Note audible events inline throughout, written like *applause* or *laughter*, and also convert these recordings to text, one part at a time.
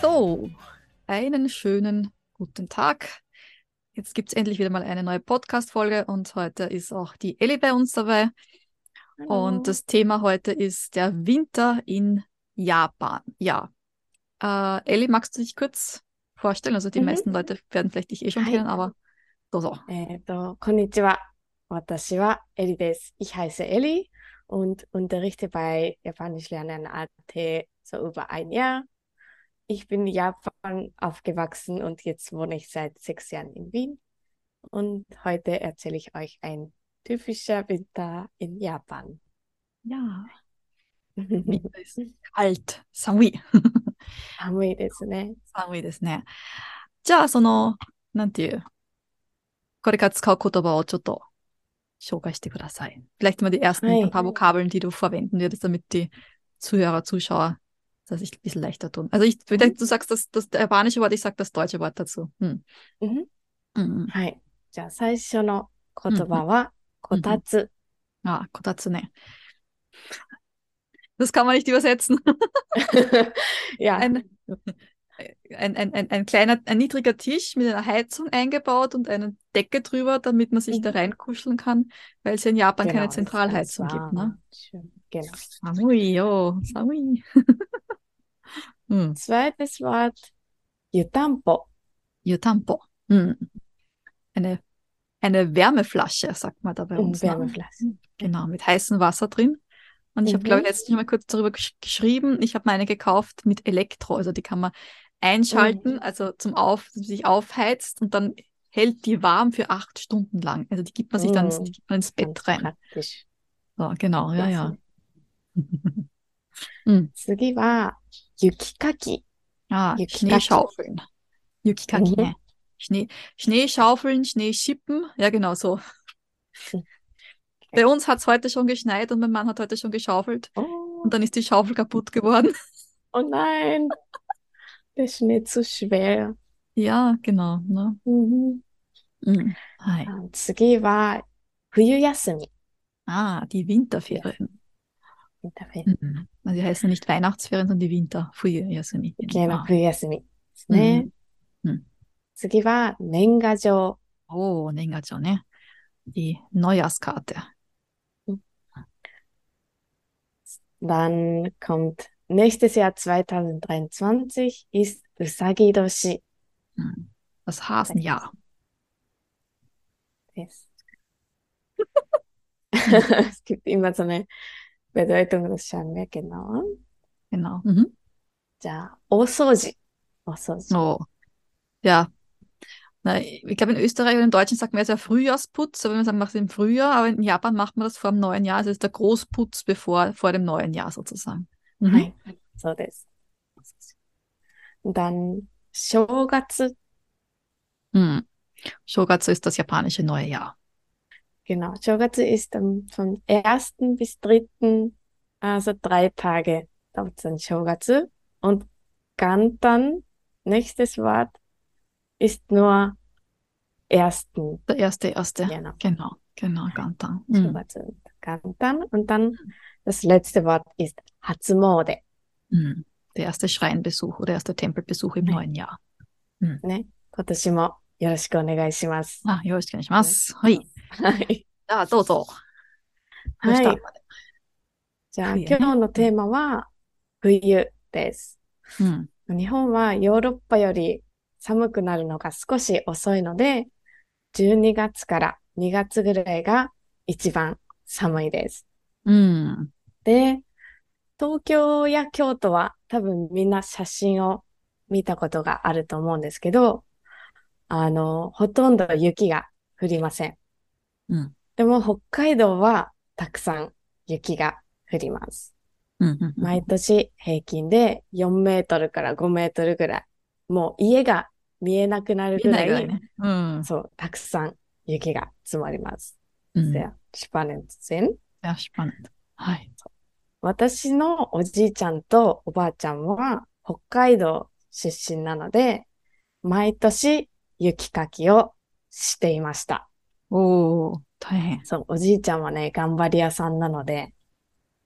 So, einen schönen guten Tag. Jetzt gibt es endlich wieder mal eine neue Podcast-Folge und heute ist auch die Elli bei uns dabei. Und das Thema heute ist der Winter in Japan. Ja. Äh, Elli, magst du dich kurz vorstellen? Also die Mhm. meisten Leute werden vielleicht dich eh schon Hi. kennen, aber so, so. えっと、こんにちは。私はエリです。Ich heiße Elli und unterrichte bei Japanisch lernen AT so über ein Jahr. Ich bin in Japan aufgewachsen und jetzt wohne ich seit sechs Jahren in Wien. Und heute erzähle ich euch ein typischer Winter in Japan. Ja. *laughs* Winter ist kalt. Samui. 寒いですね。寒いですね。じゃあ、その、なんていう、これから使う言葉をちょっと *laughs* 紹介してください。Vielleicht mal die ersten Hi. ein paar Vokabeln, die du verwenden würdest, damit die Zuhörer, Zuschauer das sich ein bisschen leichter tun. Also ich, vielleicht, du sagst das, das japanische Wort, ich sag das deutsche Wort dazu. Hm. うんうんうん。はい。じゃあ最初の言葉は、こたつ。 Ah, Kotatsune. Das kann man nicht übersetzen. *laughs* ja. Ein, ein, ein, ein, ein kleiner, ein niedriger Tisch mit einer Heizung eingebaut und eine Decke drüber, damit man sich Mhm. da reinkuscheln kann, weil es ja in Japan Genau, keine Zentralheizung gibt, ne? Schön. Genau. Samui, jo, Samui. *laughs* hm. Zweites Wort, Yutampo. Yutampo. Hm. Eine, eine Wärmeflasche, sagt man da bei Mhm, uns. Ne? Wärmeflasche. Genau, mit heißem Wasser drin. Und ich habe, glaube ich, Mhm. letztens mal kurz darüber gesch geschrieben. Ich habe mir eine gekauft mit Elektro. Also die kann man einschalten, Mhm. also zum Auf, dass sie sich aufheizt und dann hält die warm für acht Stunden lang. Also die gibt man sich dann ins- Mhm. die gibt man ins Bett Ganz rein. praktisch. So, genau, ja, ja. 次は、雪かき。 Ah, Yukikaki. Schneeschaufeln. *laughs* Yukikaki, Mhm. ne? Schnee, Schneeschaufeln, Schneeschippen. Ja, genau so. Mhm. Bei uns hat es heute schon geschneit und mein Mann hat heute schon geschaufelt. Oh, Und dann ist die Schaufel kaputt geworden. oh nein, der Schnee zu schwer. Ja, genau. Ne? うん、 Mhm. Hi. あ次は、冬休み。 Ah, die Winterferien. Winterferien Mhm. Also die heißen nicht Weihnachtsferien, sondern die Winter, Frühjahrsferien. 系の Ah. 冬休みですね。うんうん次は、年賀状。 Oh, Nengacho, ne? Die Neujahrskarte. Dann kommt nächstes Jahr 2023 ist Usagi-Doshi. Hm, das Hasenjahr. Yes. *laughs* es gibt immer so eine Bedeutung, das schauen wir genau an. Genau. Mhm. Ja, Osoji. Osoji. Oh. Ja. Na, ich glaube, in Österreich und in Deutschland sagt man ja Frühjahrsputz, aber man sagt, man macht es im Frühjahr, aber in Japan macht man das vor dem neuen Jahr. Also ist der Großputz bevor, vor dem neuen Jahr sozusagen. Mhm. はい。そうです。dann 正月。 Mhm. Shogatsu ist das japanische neue Jahr. Genau. 正月 ist dann vom 1. bis 3. Also drei Tage dauert dann 正月. Und Gantan, nächstes Wort, ist nur 1. Der erste, erste. Genau. Genau, genau, Gantan. Mhm. 正月und Gantan. Und dann Das letzte Wort ist Hatsumode. Mhm. Der erste Schreinbesuch oder erste Tempelbesuch im neuen Jahr. ね。今年もよろしくお願いします。Ah, よろしくお願いします。はい。はい。じゃあ、どうぞ。はいじゃあ、今日のテーマは冬です。うん。日本はヨーロッパより寒くなるのが少し遅いので、12月から2月ぐらいが一番寒いです。うん。で、東京や京都は多分みんな写真を見たことがあると思うんですけど、あの、ほとんど雪が降りません。うん。でも北海道はたくさん雪が降ります。うん。うん。毎年平均で4メートルから5メートルぐらい。もう家が見えなくなるぐらい、ないね。うん。そう、たくさん雪が積もります。うん。Sehr spannend sind. Sehr spannend. はい。私のおじいちゃんとおばあちゃんは北海道出身なので、毎年雪かきをしていました。おー、大変。そう、おじいちゃんはね、頑張り屋さんなので、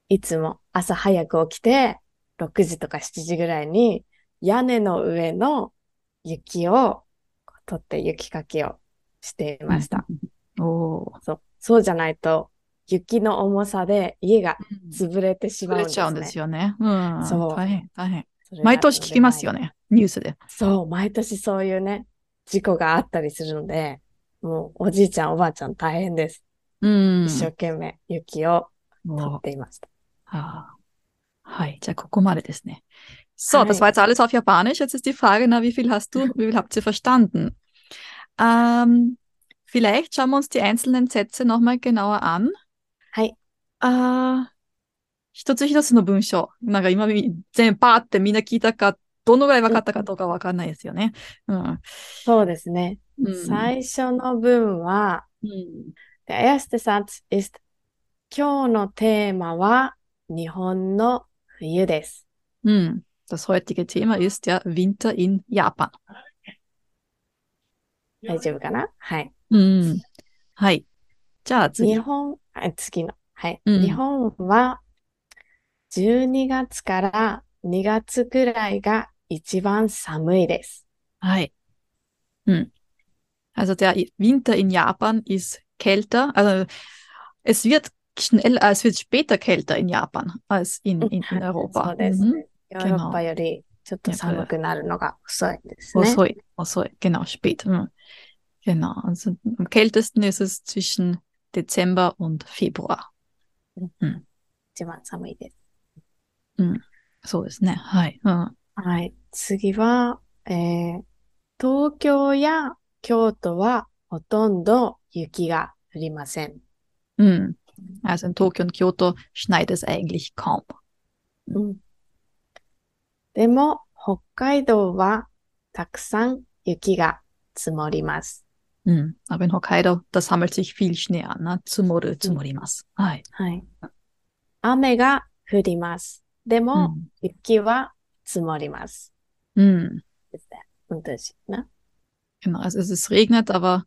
いつも朝早く起きて、6時とか7時ぐらいに屋根の上の雪を取って雪かきをしていました。おー。そう。そうじゃないと、雪の重さで家が潰れてしまうんですね。うんですよね。うん。そう大変、大変。毎年聞きますよね。ニュースで。そう、毎年そういうね、事故があったりするので、もうおじいちゃんおばあちゃん大変です。うん。一生懸命雪を取っていました。Ah. Hi, ja, guck mal das, ne? So, Hi. das war jetzt alles auf Japanisch. Jetzt ist die Frage, na, wie viel hast du, wie viel habt ihr verstanden? Ähm, vielleicht schauen wir uns die einzelnen Sätze nochmal genauer an. はい。あー一つ一つの文章。なんか今み、全部パーってみんな聞いたか、どのぐらい分かったかどうかわかんないですよね。うん。そうですね。うん。最初の文は、うん der erste Satz ist 今日のテーマは日本の冬です。Hm. Das heutige Thema ist ja Winter in Japan. 大丈夫かな？はい。うん。はい。じゃあ次日。本、あ次の。はい。うん日本は12月から2月くらいが一番寒いです。 Hi. Hm. Also der I- Winter in Japan ist kälter. Also es wird schnell, äh, es wird später kälter in Japan als in, in, in そ Europa. *laughs* うです Mhm. ね。ヨーロッパよりちょっと寒くなるのが遅いですね。 遅い,遅い, genau, spät. Hm. Genau. Also am kältesten ist es zwischen Dezember und Februar. 一番寒いです。そうですね。はい。うん。はい。次は、えー東京や京都はほとんど雪が降りません。Hm. Also in Tokio und Kyoto schneit es eigentlich kaum. うんでも、北海道はたくさん雪が積もります。Mhm. Aber in Hokkaido, da sammelt sich viel Schnee an. Ne? Tsumoru, hm. tsumorimasu. Hai. Hai. Ame ga furimasu. Demo, mhm. yuki wa tsumorimasu. Mhm. Ist der Unterschied, ne? Genau, also es regnet, aber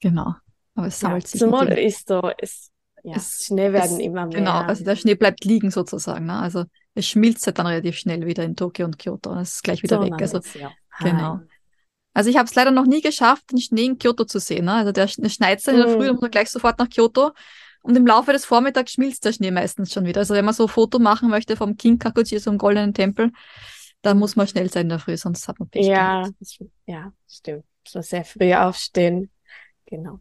genau, aber es sammelt ja, sich. Zumal ist so, es, ja, es, Schnee werden es, immer genau, mehr. Genau, also der Schnee bleibt liegen sozusagen. Ne? Also es schmilzt halt dann relativ schnell wieder in Tokio und Kyoto und es ist gleich wieder so weg. Also, ja. genau. はい。 also ich habe es leider noch nie geschafft, den Schnee in Kyoto zu sehen. Ne? Also der, Sch- der schneit dann in der Mhm. Früh, dann muss man gleich sofort nach Kyoto. Und im Laufe des Vormittags schmilzt der Schnee meistens schon wieder. Also wenn man so ein Foto machen möchte vom Kinkakuji, so einem goldenen Tempel, dann muss man schnell sein in der Früh, sonst hat man Pech Ja, gehabt. das- ja, stimmt. So sehr früh aufstehen. Genau.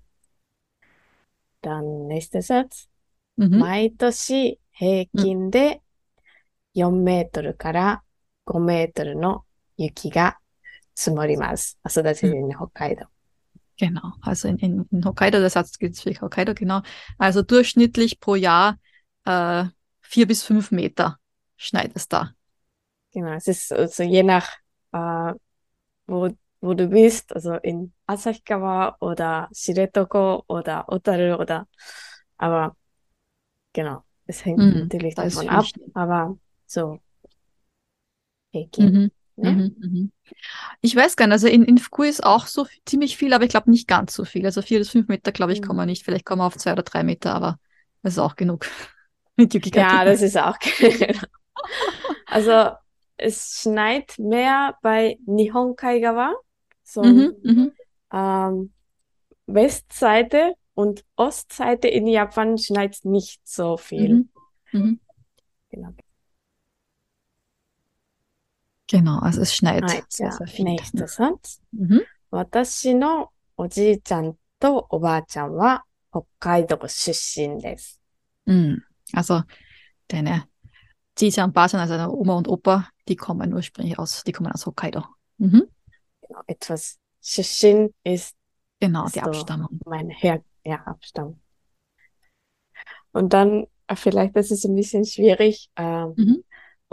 Dann nächster Satz. Mhm. 毎年平均で4メートルから5メートルの雪が 積もります。あ、そうだ、in 北海道。 Genau, also in, in, in Hokkaido, der Satz gilt für Hokkaido, genau. Also durchschnittlich pro Jahr äh, vier bis fünf Meter schneit es da. Genau, es ist also je nach, äh, wo, wo du bist, also in Asahikawa oder Shiretoko oder Otaru oder, aber genau, es hängt Mhm, natürlich da ist davon viel ab, Schnee. aber so Peking, Mhm, ne? mhm, mhm. Ich weiß gar nicht, also in, in Fukui ist auch so ziemlich viel, aber ich glaube nicht ganz so viel. Also vier bis fünf Meter, glaube ich, Mhm. kommen wir nicht. Vielleicht kommen wir auf zwei oder drei Meter, aber das ist auch genug. *laughs* Mit. Ja, das ist auch *laughs* Also es schneit mehr bei Nihon-Kaigawa, so Mhm, mhm. ähm, Westseite und Ostseite in Japan schneit nicht so viel. Mhm. Mhm. Genau Genau, also es schneit はい、じ sehr, ゃあ、 sehr viel. next sentence. Mhm. 私のおじいちゃんとおばあちゃんは北海道出身です。 Mhm. Also deine Tita und Batan, also deine Oma und Opa, die kommen ursprünglich aus, die kommen aus Hokkaido. Mhm. Genau, etwas 出身 ist Genau, Ist die so. Abstammung. mein Her ja, Abstammung. Und dann, äh, vielleicht, das ist ein bisschen schwierig. Ähm, うん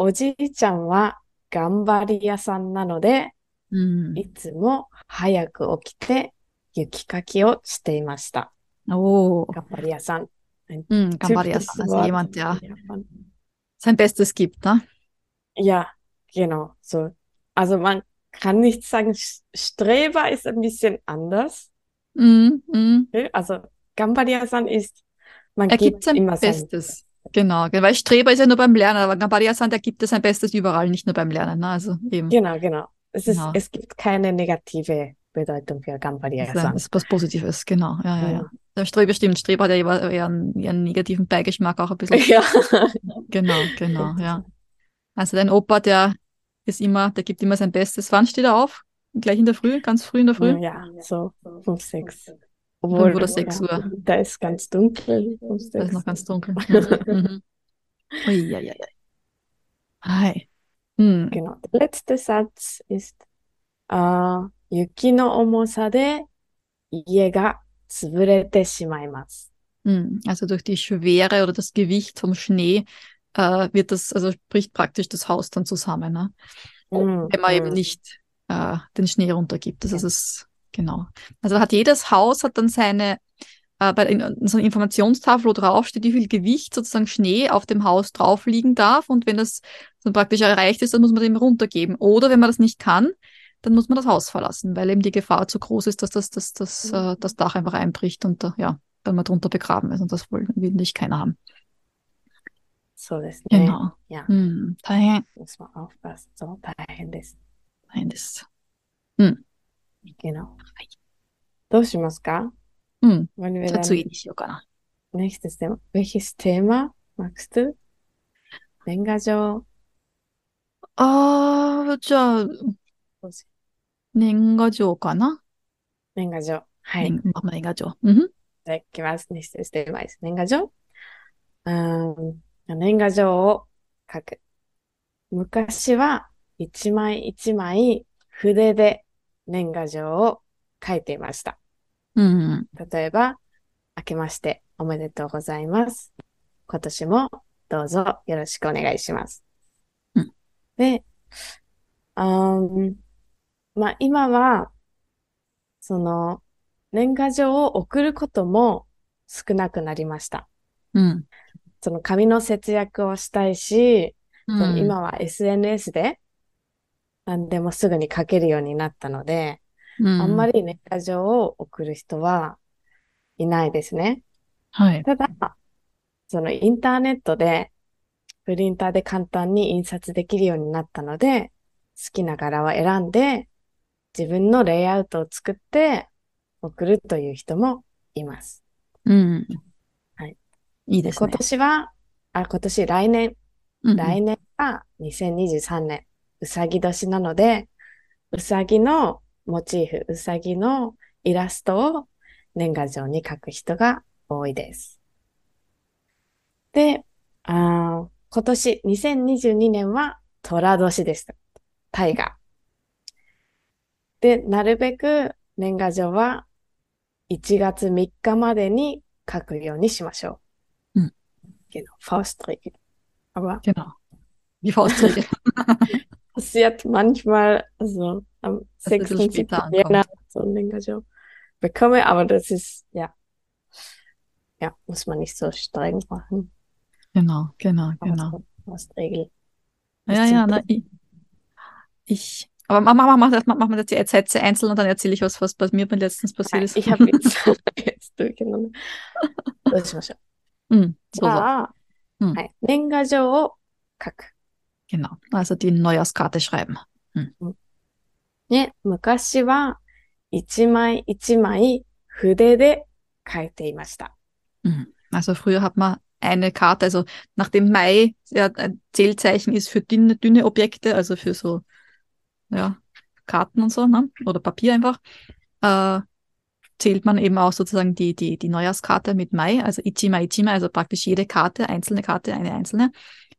おじいちゃんは 頑張り屋さんなので、 Mhm. いつも早く起きて雪かきをしていました。 Oh, 頑張り屋さん。Ein mhm, Gambarias, typisches also Wort jemand, der in Japan. sein Bestes gibt, ne? Ja, genau, so. Also man kann nicht sagen, Sch- Streber ist ein bisschen anders. Mhm. Mhm. ne? Also Gambariasan ist man Er gibt sein immer sein Bestes. Genau, weil Streber ist ja nur beim Lernen, aber Gamparia-san, der gibt ja sein Bestes überall, nicht nur beim Lernen. Ne? Also eben, Genau, genau. Es ist, Genau. es gibt keine negative Bedeutung für das Gampariya-san. ist was Positives, genau. Ja, ja, ja. Mhm. Der Streber stimmt, Streber hat ja eher, eher einen, eher einen negativen Beigeschmack auch ein bisschen. Ja. Genau, genau, ja. Also dein Opa, der ist immer, der gibt immer sein Bestes. Wann steht er auf? Gleich in der Früh, ganz früh in der Früh? Ja, so fünf, sechs. Obwohl, Dann wurde 6 Uhr. Da ist ganz dunkel. Um da ist noch ganz dunkel. *laughs* Mhm, mhm. Hi. Hm. Genau. Der letzte Satz ist uh, Yuki no omosa de ie ga tsurete shimaimasu. Hm. Also durch die Schwere oder das Gewicht vom Schnee äh, wird das, also bricht praktisch das Haus dann zusammen, ne? Mhm. wenn man eben hm. nicht äh, den Schnee runtergibt. Das ja. ist Genau. Also hat jedes Haus hat dann seine äh, bei so einer Informationstafel, wo draufsteht, wie viel Gewicht sozusagen Schnee auf dem Haus drauf liegen darf. Und wenn das dann praktisch erreicht ist, dann muss man dem runtergeben. Oder wenn man das nicht kann, dann muss man das Haus verlassen, weil eben die Gefahr zu groß ist, dass das, das, das, äh, das Dach einfach einbricht und ja, dann mal drunter begraben ist. Und das will, will nicht keiner haben. So das ist Genau. Ja. Hm. Muss man aufpassen. So, dahin ist. Dahin ist. Hm. いけな。どうしますか？うん。マニュじゃ次にしようかな。ネクステマ、ウェヒステーマ、マクス年賀状。あー、じゃあ、年賀状かな？年賀状。はい。年,年賀状。うん。じゃあ、いきます。ネクステーマです。年賀状。うん。年賀状を書く。昔は、一枚一枚、筆で年賀状を書いていました。Mhm. 例えば、明けましておめでとうございます。今年もどうぞよろしくお願いします。うんで、あーまあ今は、その、年賀状を送ることも少なくなりました。Mhm. その紙の節約をしたいし、その Mhm. 今は SNS で何でもすぐに書けるようになったので、あんま Mhm. り年賀状を送る人はいないですね。はい。ただ、そのインターネットで、プリンターで簡単に印刷できるようになったので、好きな柄を選んで、自分のレイアウトを作って送るという人もいます。うん。はい。いいですね今。年は、あ、今年来年、うん来年は2023年、うさぎ年なので、うさぎのモチーフ、うさぎのイラストを年賀状に書く人が多いです。で、あー今年2022年は寅年でした。大河。で、なるべく年賀状は1月3日までに書くようにしましょう。うん。Genau, Faustregel. Aber Genau. Die Faustregel. passiert manchmal, also am Dass wir ein 6. bisschen 7. später Jänner ankommt. so ein年賀状bekomme, aber das ist, ja, ja, muss man nicht so streng machen. Genau, genau, Aber genau. so Faustregel. Ja, ist ja, zum na, ich, ich, aber mach, mach, mach, mach, mach mal jetzt die Sätze einzeln und dann erzähle ich was, was bei mir letztens passiert ist. Ich habe *laughs* jetzt, *laughs* jetzt durcheinander. どうしましょう。うん、そうそう。じゃあ、うんはい。年賀状を書く。 Genau. Also die Neujahrskarte schreiben. ね、昔は一枚一枚筆で書いていました。 Mhm. Also früher hat man eine Karte, also nachdem Mai ja ein Zählzeichen ist für dünne, dünne Objekte, also für so ja, Karten und so, ne? oder Papier einfach, äh, zählt man eben auch sozusagen die, die, die Neujahrskarte mit Mai, also Ichima Ichima, also praktisch jede Karte, einzelne Karte, eine einzelne,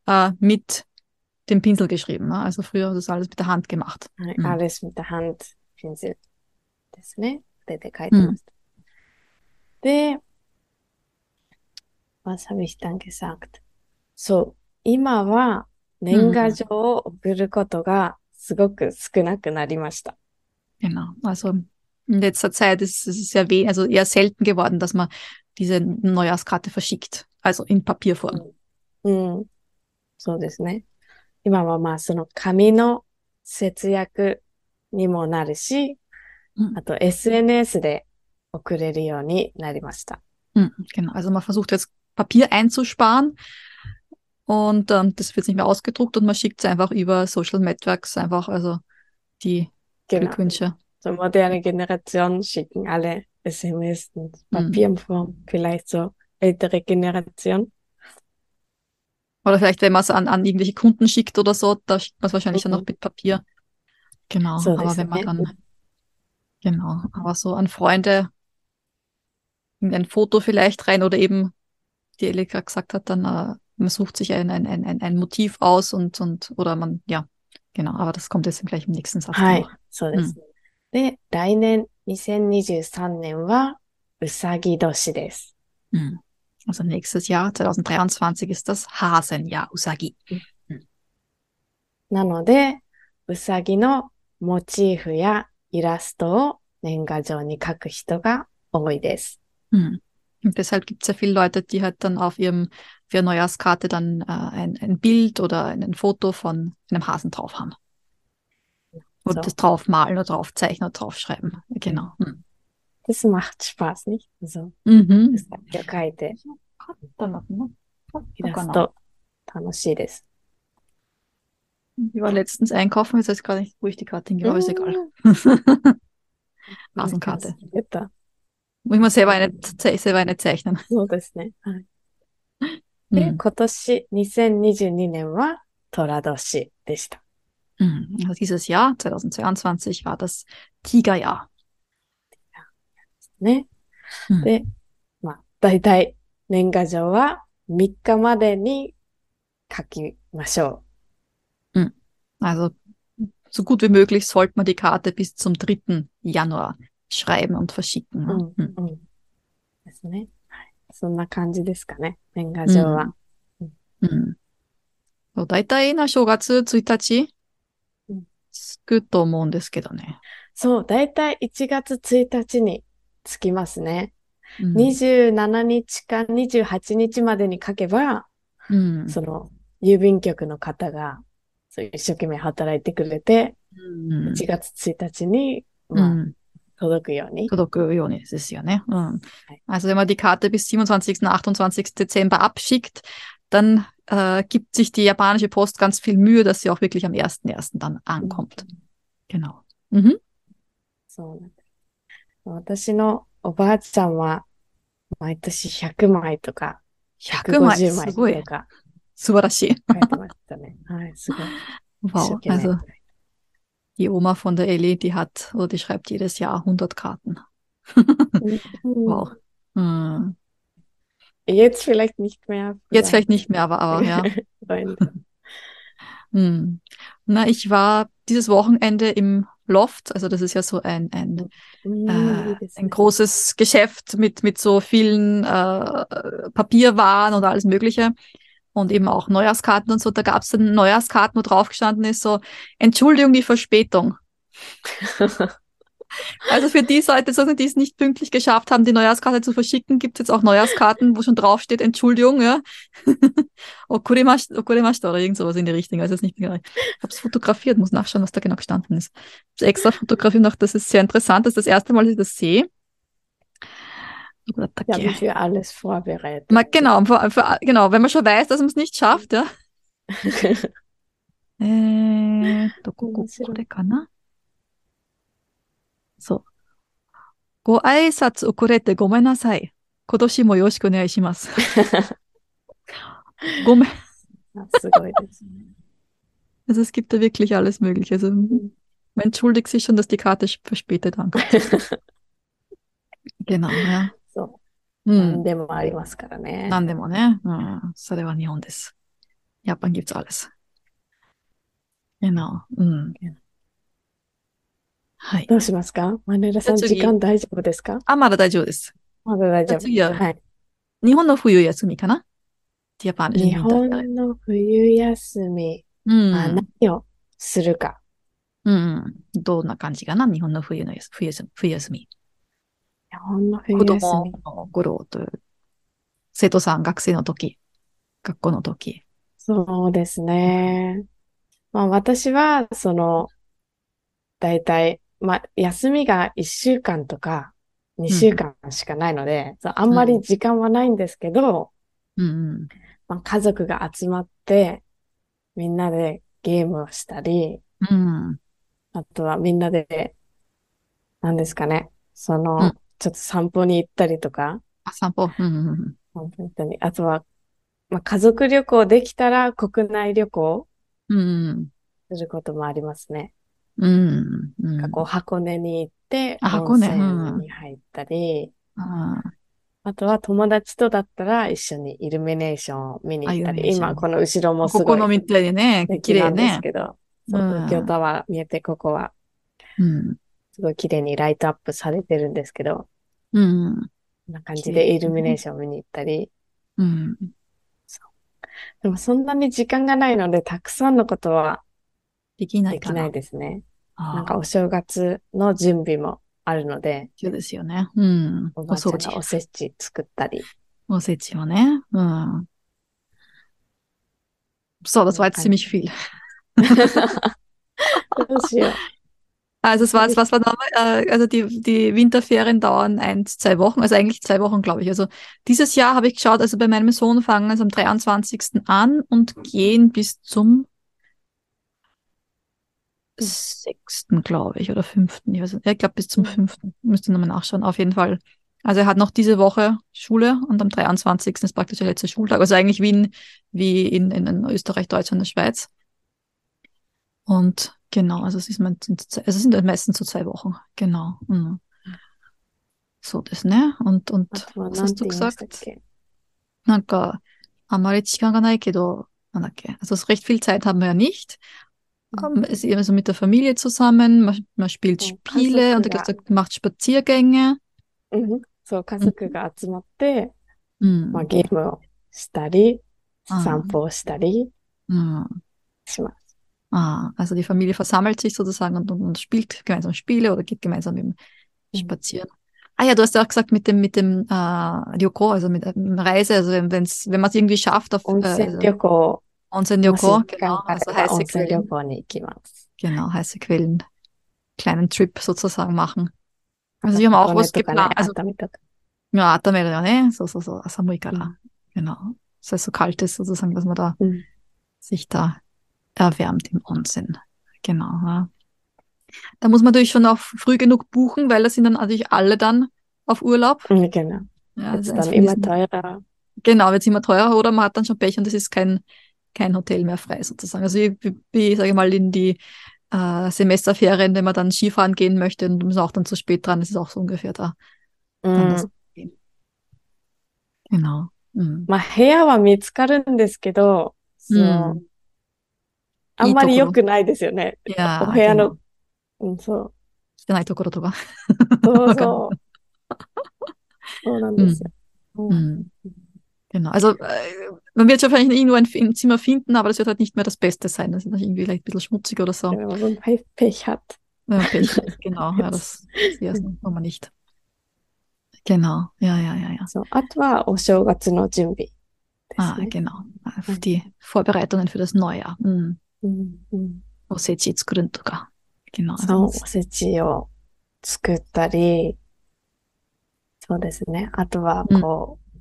äh, mit dem Pinsel geschrieben. Ne? Also früher hat das alles mit der Hand gemacht. はい、うんアレスmit der Hand ピンセルですね。筆で書いてました。で、was habe ich dann gesagt? そう、今は年賀状を送ることがすごく少なくなりました。 Genau. Also in letzter Zeit ist es sehr wenig, also eher selten geworden, dass man diese Neujahrskarte verschickt. Also in Papierform. うん、そうですね。 今はまあその紙の節約にもなるし、うんあと SNS で送れるようになりました。 Mhm, genau. Also man versucht jetzt Papier einzusparen. Und ähm, das wird nicht mehr ausgedruckt und man schickt es einfach über Social Networks einfach, also die Genau. Glückwünsche. So moderne Generationen schicken alle SMS in Mhm. Papierform. Vielleicht so ältere Generation. Oder vielleicht, wenn man es an, an irgendwelche Kunden schickt oder so, da schickt man es wahrscheinlich dann Mhm. noch mit Papier. Genau, So aber das, wenn man ne? dann, genau, aber so an Freunde ein Foto vielleicht rein oder eben, die Ellie gerade gesagt hat, dann äh, man sucht sich ein, ein, ein, ein- ein Motiv aus und, und oder man, ja, genau, aber das kommt jetzt gleich im nächsten Satz. dann はいnoch.、そうですね。で、来年2023年はうさぎ年です。 Mhm. Also nächstes Jahr, 2023, ist das Hasenjahr, Usagi. なので、うさぎのモチーフやイラストを年賀状に書く人が多いです。 Mhm. Und deshalb gibt es ja viele Leute, die halt dann auf ihrem, auf ihrer Neujahrskarte dann äh, ein, ein Bild oder ein, ein Foto von einem Hasen drauf haben. Und So. das draufmalen oder draufzeichnen oder draufschreiben. Genau. Mhm. Das macht Spaß, nicht? Also,う Mhm. さぎを書いてDann, ne?イラスト楽しいです。 Ich war letztens einkaufen, jetzt weiß ich gar nicht, wo ich die Karte hingehe, aber ist egal. う*laughs* ん Hasenkarte. 出た。 Muss ich mal selber eine, ze- selber eine zeichnen. そうですね。はい。で、 Mhm. 今年2022年は寅年でした。 Mhm. Also dieses Jahr, 2022, war das Tigerjahr. ね。で、まあ、大体年賀状は3日までに書きましょう。うん。Also, so gut wie möglich sollte man die Karte bis zum 3. Januar schreiben und verschicken. うん、うん。ですね。そんな感じですかね。年賀状は。うん。うんうん、だいたいな正月1日つくと思うんですけどね。そう、だいたい1月1日に着きますね。うん27日か28日までに書けば、うんその郵便局の方がそう一生懸命働いてくれて、うん1月1日に、うまあ、ん届くように。Produktion ist es ja, ne? Mhm. Okay. Also wenn man die Karte bis 27. 28. Dezember abschickt, dann äh, gibt sich die japanische Post ganz viel Mühe, dass sie auch wirklich am 1.1. dann ankommt. Genau. Mhm. そうなんです。私のおばあちゃんは、毎年100枚とか、 100枚、 150す枚ごいと。か素晴らしい。書いてましたね。はい、すごい。一生 Wow. 懸*laughs* 命 Also die Oma von der Ellie, die hat, oder die schreibt jedes Jahr 100 Karten. うん *laughs* Wow. Mhm. Jetzt vielleicht nicht mehr. Jetzt vielleicht nicht mehr, aber, aber ja. Freunde. *laughs* Hm. Na, ich war dieses Wochenende im Loft. Also das ist ja so ein, ein, äh, ein großes Geschäft mit, mit so vielen äh, Papierwaren und alles Mögliche. Und eben auch Neujahrskarten und so. Da gab es dann Neujahrskarten, wo draufgestanden ist, so Entschuldigung, die Verspätung. *laughs* Also für die Seite, sozusagen, die es nicht pünktlich geschafft haben, die Neujahrskarte zu verschicken, gibt es jetzt auch Neujahrskarten, wo schon draufsteht, Entschuldigung, ja. Okurimashita okurimashita oder irgend sowas in die Richtung. Also jetzt nicht mehr. Ich habe es fotografiert, muss nachschauen, was da genau gestanden ist. Ich habe extra fotografiert noch, das ist sehr interessant, das ist das erste Mal, dass ich das sehe. Wir haben für alles vorbereitet. Ma- Genau, für, für, genau, wenn man schon weiß, dass man es nicht schafft, ja. えーっと、ここ、面白いこれかな そう。ご挨拶遅れてごめんなさい。今年もよろしくお願いします。ごめん。あすごいですね。Also es gibt da wirklich alles Mögliche. Also man entschuldigt sich schon, dass die Karte verspätet ankommt. Genau, ja. そう。う何ん。でもありますからね。なんでもね。うん。それは日本です。Japan gibt's alles. Genau. うん。はい。どうしますか？マネラさん、時間大丈夫ですか？あ、まだ大丈夫です。まだ大丈夫。次ははい。日本の冬休みかな？日.本の冬休みうん。は何をするか。うん。どんな感じかな？日本の冬の冬休み。冬休み。日本の冬子休供み。の頃という、生徒さん、学生の時、学校の時。そうですね。まあ私は、その、大体、まあ休みが1週間とか2週間しかないので、そうあんまり時間はないんですけど、うん。まあ、家族が集まって、みんなでゲームをしたり、うん。あとはみんなで、何ですかね、その、うんちょっと散歩に行ったりとか、あ、散歩。うんうんうん。散歩行ったり、あとは、まあ、家族旅行できたら国内旅行うん。することもありますね。うん。うん。なんかこう箱根に行って、あ箱根に入ったり、ああとは友達とだったら一緒にイルミネーションを見に行ったり、今この後ろもあ。すごいここのみたいでね、綺麗ですね。けど、そううん東京タワー見えて、ここはうん。すごい綺麗にライトアップされてるんですけど、うん。こんな感じでイルミネーションを見に行ったり、うん。でもそんなに時間がないので、たくさんのことはできないかなできない。ですね。あなんかお正月の準備もあるので、そうですよね。うん。おばあちゃんお掃除がおせち作ったり。おせちはね. Hm. So, das war jetzt Kann- ziemlich *laughs* viel. どうしよう。 Also es war, was war nochmal, äh, also die, die Winterferien dauern ein, zwei Wochen, also eigentlich zwei Wochen, glaube ich. Also dieses Jahr habe ich geschaut, also bei meinem Sohn fangen es am 23. an und gehen bis zum 6. glaube ich, oder 5. Ich, weiß nicht. Ja, ich glaube bis zum Mhm. 5. Müsste nochmal nachschauen, auf jeden Fall. Also er hat noch diese Woche Schule und am 23. ist praktisch der letzte Schultag. Also eigentlich wie in, wie in, in, in Österreich, Deutschland, der Schweiz. Und genau, also es ist mein, also es sind meistens so zwei Wochen. Genau. Mhm. So das, ne? Und, und あとは was 何 hast て du 言いましたっ gesagt? けなんか、あまり時間がないけど、なんだっけ、also so recht viel Zeit haben wir ja nicht. Mhm. Ähm, es ist immer so mit der Familie zusammen, man, man spielt Oh, Spiele und Kasuk, ja. er macht Spaziergänge. うんそう、家族が集まって、 Mhm. まあ、ゲームをしたり、あー散歩をしたり Mhm. します。 Ah, also die Familie versammelt sich sozusagen und, und, und spielt gemeinsam Spiele oder geht gemeinsam eben Mhm. spazieren. Ah ja, du hast ja auch gesagt mit dem, mit dem äh, Ryoko, also mit ähm, Reise, also wenn, wenn's, wenn man es irgendwie schafft auf 温 äh, 泉 also 旅行、 Onsen もし Ryoko, 時間 genau, があれ also ば温 heiße 泉旅 Quellen, 行に行きます。 genau, heiße Quellen, kleinen Trip sozusagen machen. Also wir haben auch 箱根 was とかね geplant, also 熱海とか。 ja, Atamere, ja, ne, so, so, so, Samui Kara, うん genau. Das heißt so kalt ist sozusagen, dass man da Mhm. sich da erwärmt im Onsen. Genau. Ja. Da muss man natürlich schon auch früh genug buchen, weil da sind dann natürlich alle dann auf Urlaub. うん、genau. Ja, das Jetzt ist eins dann von immer diesen- teurer. Genau, wird immer teurer oder man hat dann schon Pech und es ist kein, kein Hotel mehr frei sozusagen. Also wie, wie, wie sage ich mal, in die äh, Semesterferien, wenn man dann Skifahren gehen möchte und man ist auch dann zu spät dran, ist es auch so ungefähr da. う Dann ん das Genau. Mhm. まあ、部屋は見つかるんですけど、そううんあんまりいいところ良くないですよね。 Ja, お部屋 genau. の、うん、そう。汚いところとか。そうわかるそう。そうなんですよ。うん Mhm. Genau. Also äh, man wird schon vielleicht irgendwo ein, ein Zimmer finden, aber das wird halt nicht mehr das Beste sein. Das ist natürlich irgendwie vielleicht ein bisschen schmutzig oder so. wenn man so ein Pech, Pech hat. Wenn man Pech hat. Genau. Ja, das *laughs* ist eher so, wollen wir nicht. Genau. Ja, ja, ja, ja. そう。あとはお正月の準備です Ah, ね。 genau. Auf Mhm. die Vorbereitungen für das Neujahr. Mhm. うんうん、 Osechi tsukurun toka. Genau. そう、お Also, せちを作ったり、そうですね。あとは、こう、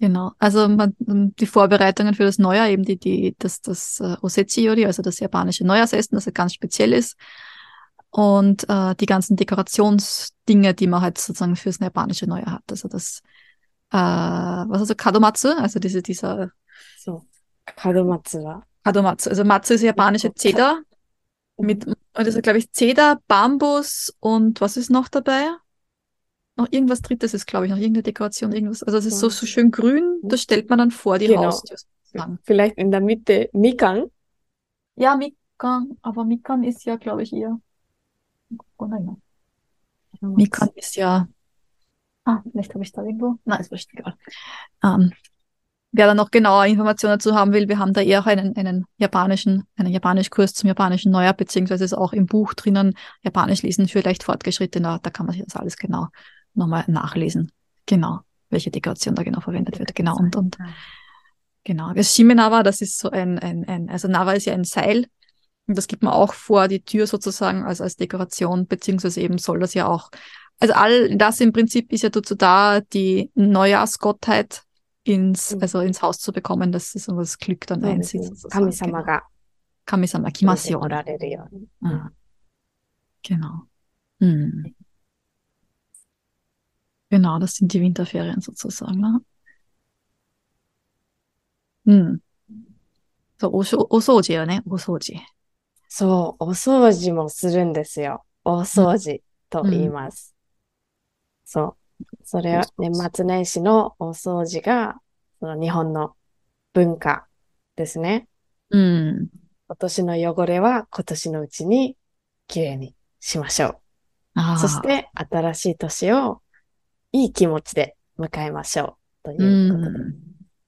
Genau, also man, die Vorbereitungen für das Neujahr, eben die, die, das, das äh, Osetsuori, also das japanische Neujahrsessen, das halt ganz speziell ist. Und äh, die ganzen Dekorationsdinge, die man halt sozusagen fürs japanische Neujahr hat. Also das, äh, was also Kadomatsu, also diese, dieser. So, Kadomatsu, ja. Kadomatsu, also Matsu ist japanische Zeder. Mit, also das glaube ich, Zeder, Bambus und was ist noch dabei? Noch irgendwas Drittes ist, glaube ich, noch irgendeine Dekoration, irgendwas. Also es ist so, so schön grün, das stellt man dann vor die Genau. Haustür sozusagen. vielleicht in der Mitte Mikan. Ja, Mikan, aber Mikan ist ja, glaube ich, eher. Oh nein, Mikan ist ja. Ah, vielleicht habe ich da irgendwo. Nein, ist wurscht, egal. Ähm, wer da noch genauere Informationen dazu haben will, wir haben da eher auch einen, einen japanischen, einen Japanischkurs zum japanischen Neujahr, beziehungsweise ist auch im Buch drinnen, Japanisch lesen für leicht Fortgeschrittene, da kann man sich das alles genau nochmal nachlesen. Genau, welche Dekoration da genau verwendet wird. Genau, und, und genau. Das Shimenawa, das ist so ein, ein, ein, also Nawa ist ja ein Seil. Und das gibt man auch vor die Tür sozusagen als, als Dekoration, beziehungsweise eben soll das ja auch. Also all das im Prinzip ist ja dazu da, die Neujahrsgottheit ins, mhm. also ins Haus zu bekommen, dass es um das Glück dann einzieht. Mhm. Kamisama ga. Kamisama kimasio. Oder der Ah. Genau. Mhm. Genau, das sind die Winterferien sozusagen. Ne? Hm. So, おしょお掃除よね、お掃除。そう、お掃除もするんですよ。大掃除と言います。そう。それは年末年始の大掃除が、その日本の文化ですね。うん。今年の汚れは今年のうちにきれいにしましょう。あそして新しい年をいい気持ちで迎えましょう。といううことで。ん。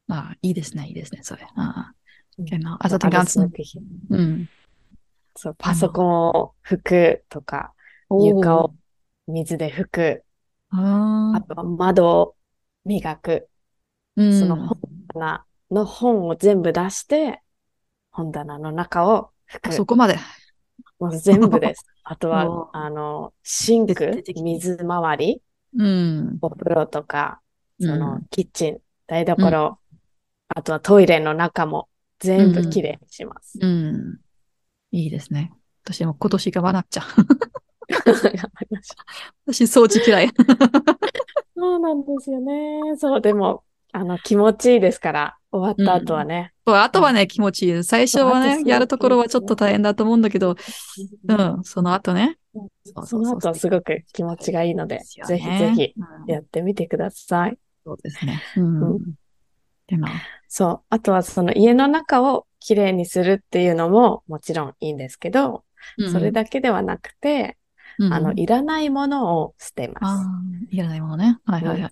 あいいですね、いいですね、それ。あうん genau. Also den Alles ganzen, Mögliche うん。そう、パソコンを拭くとか、床を水で拭く、ああとは窓を磨く。ーその本棚の本を全部出して、本棚の中を拭あそく。こまで。もう全部です。*laughs* あとおは、あの、シン徹ク水回り、うん。お風呂とか、そうんのキッチン、台所、あとはトイレの中も全部きれいにします。うん。いいですね。私も今年頑張らなくちゃ。う *laughs* 私掃除嫌い。そうなんですよね。そう、でも、あの、気持ちいいですから、終わった後はね。そうあとはね、気持ちいい。最初はね、とやるところはちょっと大変だと思うんだけど、ううんん、その後ね。その後はすごく気持ちがいいので、ぜひねぜひうんやってみてください。そうですね。うんうん。genau。そう。あとはその家の中をきれいにするっていうのももちろんいいんですけど、それだけではなくて、うん、あの、いらないものを捨てます。いらないものね。はいはいはい。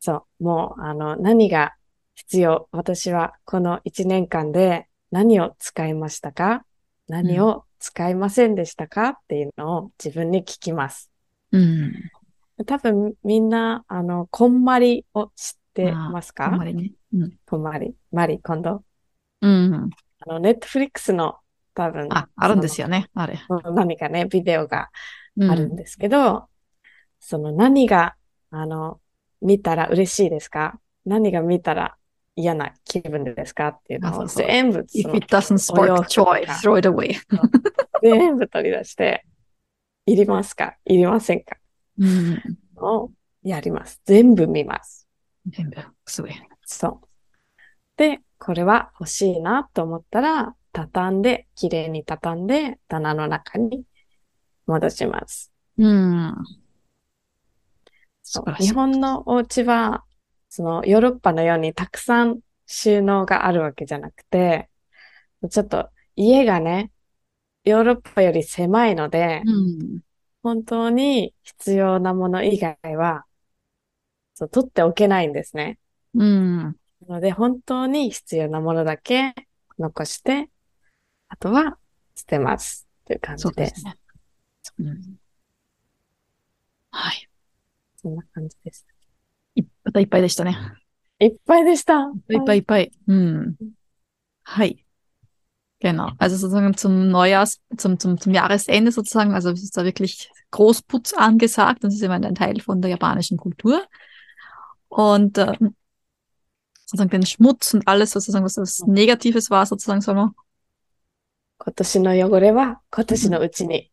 そう。もう、あの、何が必要？私はこの1年間で何を使いましたか？何を使いませんでしたか？っていうのを自分に聞きます。うん。多分みんな、あの、こんまりを知ってますか？あんまりね。うん。こんまり。マリ、今度。うん。あの、ネットフリックスの多分、あ、あるんですよね。あれ。何かね、ビデオがうんあるんですけど、その何が、あの、見たら嬉しいですか？何が見たら嫌な気分ですかっていうのを全部、If その it doesn't spark joy, か throw it away. *laughs* 全部取り出して、いりますか？いりませんか？うん。をやります。全部見ます。全部、すごい。そう。で、これは欲しいなと思ったら、畳んで、きれいに畳んで、棚の中に戻します。うん。そう日本のお家は、そのヨーロッパのようにたくさん収納があるわけじゃなくて、ちょっと家がね、ヨーロッパより狭いので、うん。本当に必要なもの以外は、そう、取っておけないんですね。うん。なので、本当に必要なものだけ残して、あとは捨てます。という感じで。そうですすね。うんはい。そんな感じです。いまたいっぱいでしたね。いっぱいでした。いっぱいいっぱい。Hm. Hi. Genau. Also sozusagen zum Neujahrs, zum, zum, zum Jahresende sozusagen, also es ist da wirklich Großputz angesagt. Das ist immer ein Teil von der japanischen Kultur. Und ähm, sozusagen den Schmutz und alles sozusagen, was was Negatives war, sozusagen, soll man. 今年の汚れは今年のうちに。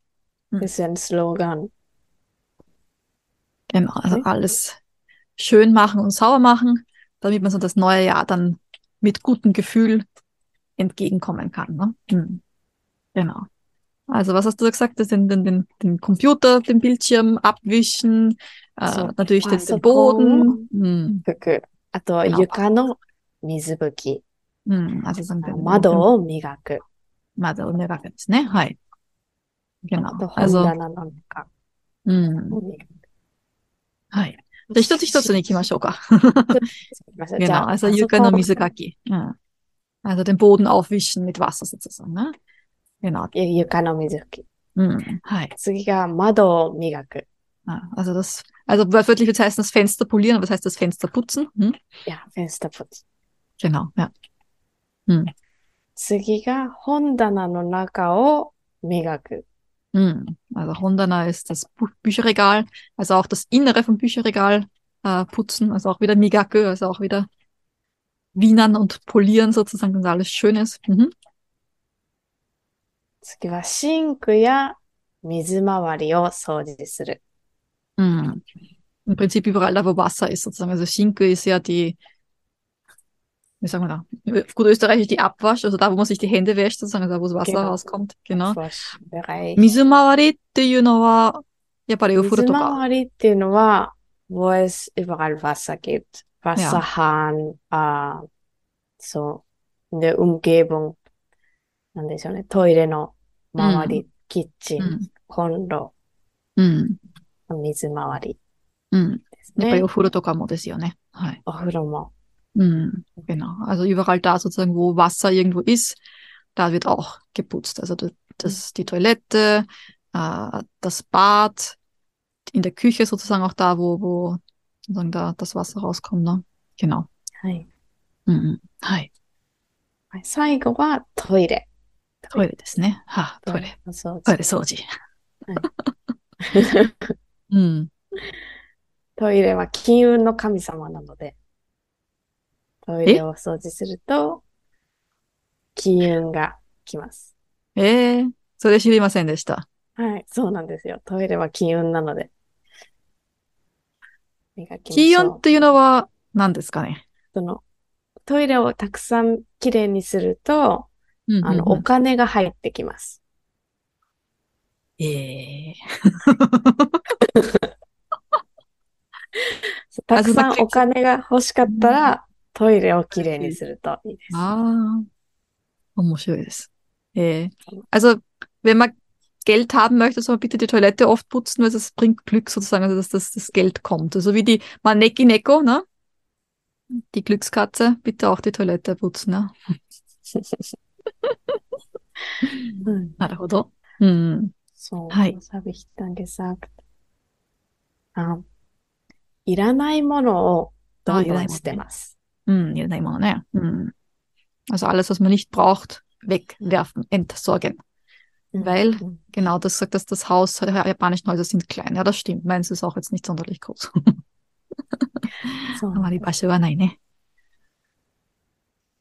うんですよね、スローガン。 Genau, also Okay. alles schön machen und sauber machen, damit man so das neue Jahr dann mit gutem Gefühl entgegenkommen kann. Ne? Hm. Genau. Also was hast du da gesagt? Das den, den, den, den Computer, den Bildschirm abwischen, äh, So, natürlich den, den Pasokoon. Boden. Hm. 拭く。あと、 Genau. 床の水拭き。 Hm. Also sagen wir, den, 窓 den, を磨く。 窓を磨くですね。はい。あと、 Genau. 本 Also, 棚の中 hm. を磨く。はい。 じゃあ一つ一つに行きましょうか。ちょっと行きましょうじゃ Genau, *laughs* *laughs* あ、 also あそ Yuka こ no Mizugaki. Ja. Also den Boden aufwischen mit Wasser sozusagen, ne? Genau. ゆ床の水拭き。 Mhm. Hi. 次が窓を磨く。 Ja, also das, also wörtlich wird es heißen, das Fenster polieren, aber was heißt das Fenster putzen? Hm? いや、フェンスタプチ。 Genau, ja. Hm. 次が本棚の中を磨く。 Hm. Also Hondana ist das Bu Bücherregal, also auch das Innere vom Bücherregal äh, putzen, also auch wieder Migaku, also auch wieder wienern und polieren sozusagen, dass alles schön ist. Mhm. 次はシンクや水回りを掃除する。 Hm. Im Prinzip überall da, wo Wasser ist sozusagen. Also Schinke ist ja die, wie sagen wir da, gut österreichisch die Abwasch, also da, wo man sich die Hände wäscht, sozusagen, da, wo das Wasser Genau. rauskommt. Genau. ファッションベ水回りっていうのは、やっぱりお風呂水とか。回りっていうのは、wo es überall Wasser gibt. Wasserhahn, ah, so, in der Umgebung, なんでしょうね。トイレの周り、キッチン、うん。コンロ、うん。水回りうん。やっぱりお。風呂とかもですよね。はい。お風呂も。Mhm. Genau. Also überall da sozusagen, wo Wasser irgendwo ist, da wird auch geputzt. Also das, das die Toilette, äh, das Bad, in der Küche sozusagen auch da, wo, wo sozusagen da das Wasser rauskommt. Ne? Genau. はい。 Mhm. はい。はい最後はトイレ。トイレですね。はあ、トイレ。の掃トイ除。レ掃除。うん。トイレは金運の神様なので、 *laughs* トイレを掃除すると、金運が来ます。ええそれ知りませんでした。はい、そうなんですよ。トイレは金運なので。磨きま気しょう温っていうのは何ですかね？その、トイレをたくさんきれいにすると、うんあの、お金が入ってきます。ええ *laughs* たくさんお金が欲しかったら、トイレをきれいにするといいです。 Ah, wunderschön ist. Äh, also, wenn man Geld haben möchte, soll man bitte die Toilette oft putzen, weil das bringt Glück sozusagen, also dass das, das Geld kommt. Also wie die Maneki Neko, ne? Die Glückskatze, bitte auch die Toilette putzen, ne? *laughs* うんなるほど。うん。そう、はい das habe ich dann gesagt. あ、いらないものをどんどん捨てます。 うん、いらないものね。うん。Also alles, was man nicht braucht, wegwerfen, entsorgen. うん Weil- うん Genau, das sagt, dass das Haus, die japanischen Häuser sind klein. Ja, das stimmt. Meins ist auch jetzt nicht sonderlich groß. *laughs* そうあまり場所はないね。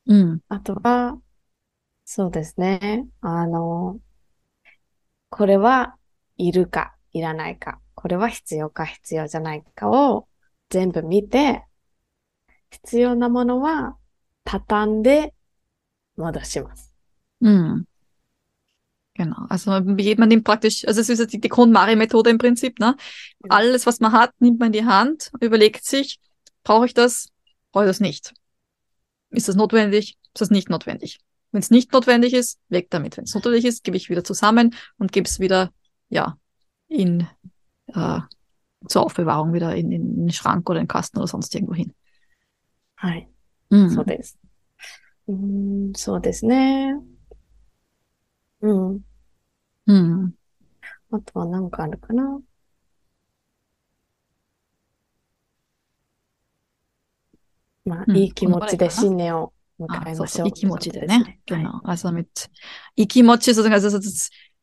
うん。あとは、そうですね。あの、これはいるか、いらないか、これは必要か、必要じゃないかを全部見て、 必要なものは畳んで戻します。 Mhm. Genau. Also wie- man nimmt praktisch, also es ist jetzt die, die KonMari-Methode im Prinzip, ne? Genau. Alles, was man hat, nimmt man in die Hand, überlegt sich, brauche ich das, brauche ich das nicht? Ist das notwendig? Ist das nicht notwendig? Wenn es nicht notwendig ist, weg damit. Wenn es notwendig ist, gebe ich wieder zusammen und gebe es wieder, ja, in, äh, zur Aufbewahrung wieder in, in den Schrank oder in den Kasten oder sonst irgendwo hin. はい。うん。そうです。うん、そうですね。うん。うん。あとは何かあるかな。まあ、いい気持ちで新年を迎えましょう。そういい気持ちでね。でねはい、そのいい気持ち、そう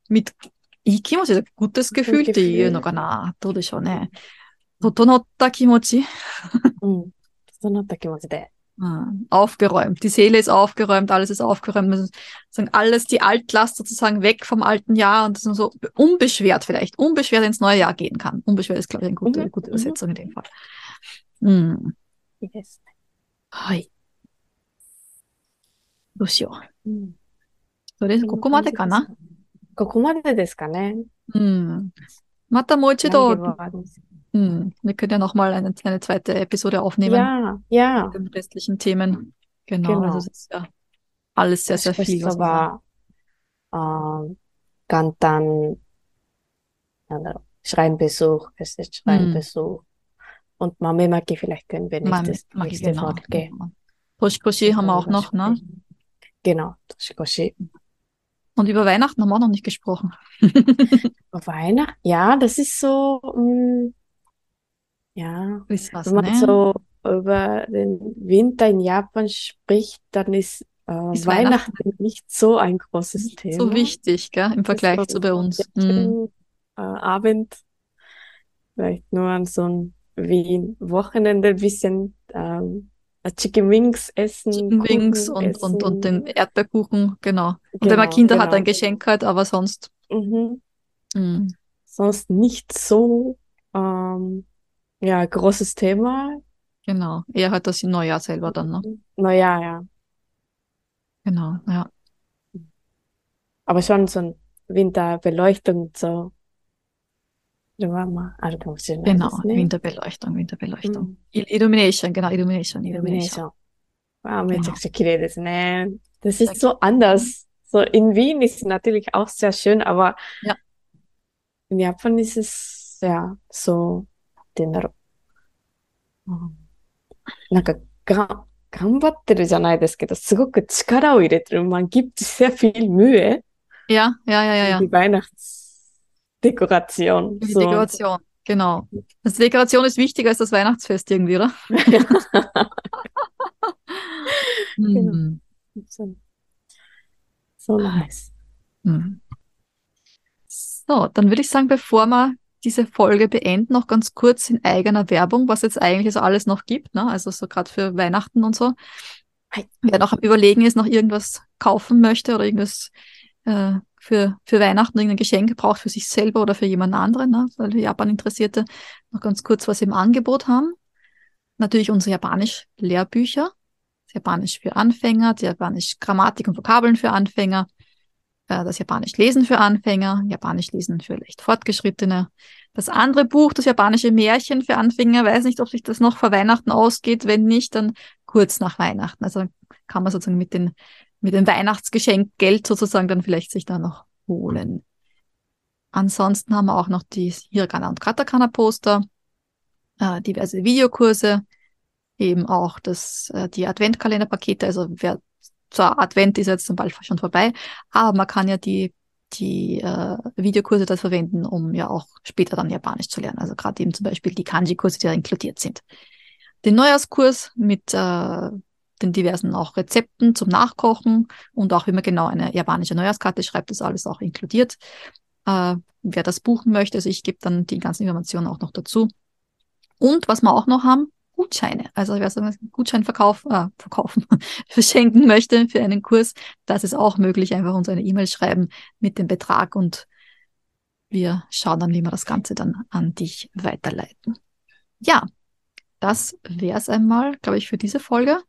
みいい気持ちで、ごとすけふうっていうのかなどうでしょうね。整った気持ち、整った気持ちで。 Mhm. aufgeräumt. Die Seele ist aufgeräumt, alles ist aufgeräumt. Also sozusagen alles, die Altlast sozusagen weg vom alten Jahr und dass man so unbeschwert vielleicht, unbeschwert ins neue Jahr gehen kann. Unbeschwert ist, glaube ich, eine gute, Mhm, gute mhm. Übersetzung in dem Fall. Mhm. いいですね。はい。どうしよう。うん。それ、ここまでかなここまでですかね。うん。またもう一 Lange 度 geworden. hm, wir können ja nochmal eine, eine zweite Episode aufnehmen. Ja, ja. Mit den restlichen Themen. Genau. Also genau. Also es ist ja alles sehr, sehr viel. Was aber, äh, Kantan, Schreinbesuch, es ist Schreinbesuch. Mm. Hm. Und Mami Maki, vielleicht können wir nicht Mami, das nächste genau. Wort geben. Toshikoshi genau. haben wir auch noch, ne? Genau, Toshikoshi. Genau, Und über Weihnachten haben wir auch noch nicht gesprochen. *laughs* über Weihnachten? Ja, das ist so, mh, ja, Ist was, wenn man ne? so über den Winter in Japan spricht, dann ist, äh, Ist Weihnachten Weihnachten nicht so ein großes Nicht Thema. so wichtig, gell, im Vergleich so zu bei uns. Mhm. äh, Abend, vielleicht nur an so ein Wien Wochenende ein bisschen ähm, Chicken Wings essen, Chicken Wings und, und, und essen. den Erdbeerkuchen, genau. Und wenn man Genau, Kinder hat, genau. ein Geschenk halt, aber sonst. Mhm. mhm. Sonst nicht so ähm, ja, großes Thema. Genau. Eher halt das im Neujahr selber dann, ne? Neujahr, ja. Genau, ja. Aber schon so ein Winterbeleuchtung, so. Also genau, Winterbeleuchtung, Winterbeleuchtung. Mm. Illumination, genau, Illumination, Illumination. Wow, mit genau. geredet, ne? Das ist so anders. So in Wien ist es natürlich auch sehr schön, aber ja. in Japan ist es ja so て言うんだろう。うんなんかが、頑張ってるじゃないですけど、すごく力を入れてる。Man gibt sehr viel Mühe Ja, ja, ja, ja, ja. in die Weihnachtsdekoration. Die So. Dekoration, genau. Also die Dekoration ist wichtiger als das Weihnachtsfest irgendwie, oder? Genau. Mhm. So, so nice. Mhm. So, dann würde ich sagen, bevor wir diese Folge beenden, noch ganz kurz in eigener Werbung, was jetzt eigentlich so alles noch gibt, ne? Also so gerade für Weihnachten und so. Wer noch am Überlegen ist, noch irgendwas kaufen möchte oder irgendwas äh, für, für Weihnachten, irgendein Geschenk braucht für sich selber oder für jemand anderen, ne? Weil die Japan-Interessierte noch ganz kurz was im Angebot haben. Natürlich unsere Japanisch-Lehrbücher. Japanisch für Anfänger, Japanisch Grammatik und Vokabeln für Anfänger, äh, das Japanisch Lesen für Anfänger, Japanisch Lesen für leicht Fortgeschrittene. Das andere Buch, das japanische Märchen für Anfänger, weiß nicht, ob sich das noch vor Weihnachten ausgeht. Wenn nicht, dann kurz nach Weihnachten. Also kann man sozusagen mit, den, mit dem Weihnachtsgeschenk Geld sozusagen dann vielleicht sich da noch holen. Ansonsten haben wir auch noch die Hiragana und Katakana Poster, äh, diverse Videokurse, eben auch das, äh, die Adventkalenderpakete. Also wer zwar Advent ist jetzt zum Beispiel schon vorbei, aber man kann ja die, die äh, Videokurse das verwenden, um ja auch später dann Japanisch zu lernen. Also gerade eben zum Beispiel die Kanji-Kurse, die da inkludiert sind. Den Neujahrskurs mit äh, den diversen auch Rezepten zum Nachkochen und auch wie man genau eine japanische Neujahrskarte schreibt, ist alles auch inkludiert. Äh, wer das buchen möchte, also ich gebe dann die ganzen Informationen auch noch dazu. Und was wir auch noch haben, Gutscheine. Also wer so einen Gutschein verkauf, äh, verkaufen, *laughs* verschenken möchte für einen Kurs, das ist auch möglich. Einfach uns eine E-Mail schreiben mit dem Betrag und wir schauen dann, wie wir das Ganze dann an dich weiterleiten. Ja, das wäre es einmal, glaube ich, für diese Folge.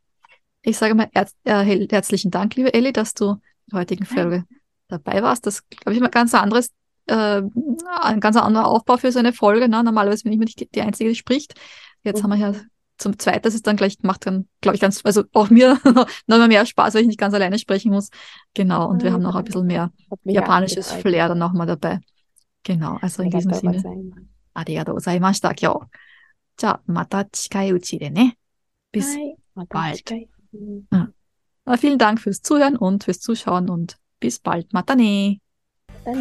Ich sage mal herz äh, herzlichen Dank, liebe Elli, dass du in der heutigen Folge dabei warst. Das, glaube ich, immer ganz anderes, äh, ein ganz anderer Aufbau für so eine Folge. Ne? Normalerweise bin ich immer nicht die, die Einzige, die spricht. Jetzt Mhm. haben wir ja zum Zweiten, das ist dann gleich gemacht, dann glaube ich ganz, also auch mir *laughs* noch mal mehr Spaß, weil ich nicht ganz alleine sprechen muss. Genau, und wir haben noch ein bisschen mehr Hat mich auch japanisches gefreut. Flair dann noch mal dabei. Genau, also in diesem Arigatou Sinne, gozaimasu. ありがとうございました、今日。じゃあ、また近いうちでね。Bis Hi, また bald. 近い。うん。 Äh, Vielen Dank fürs Zuhören und fürs Zuschauen und bis bald. Mata ne. だ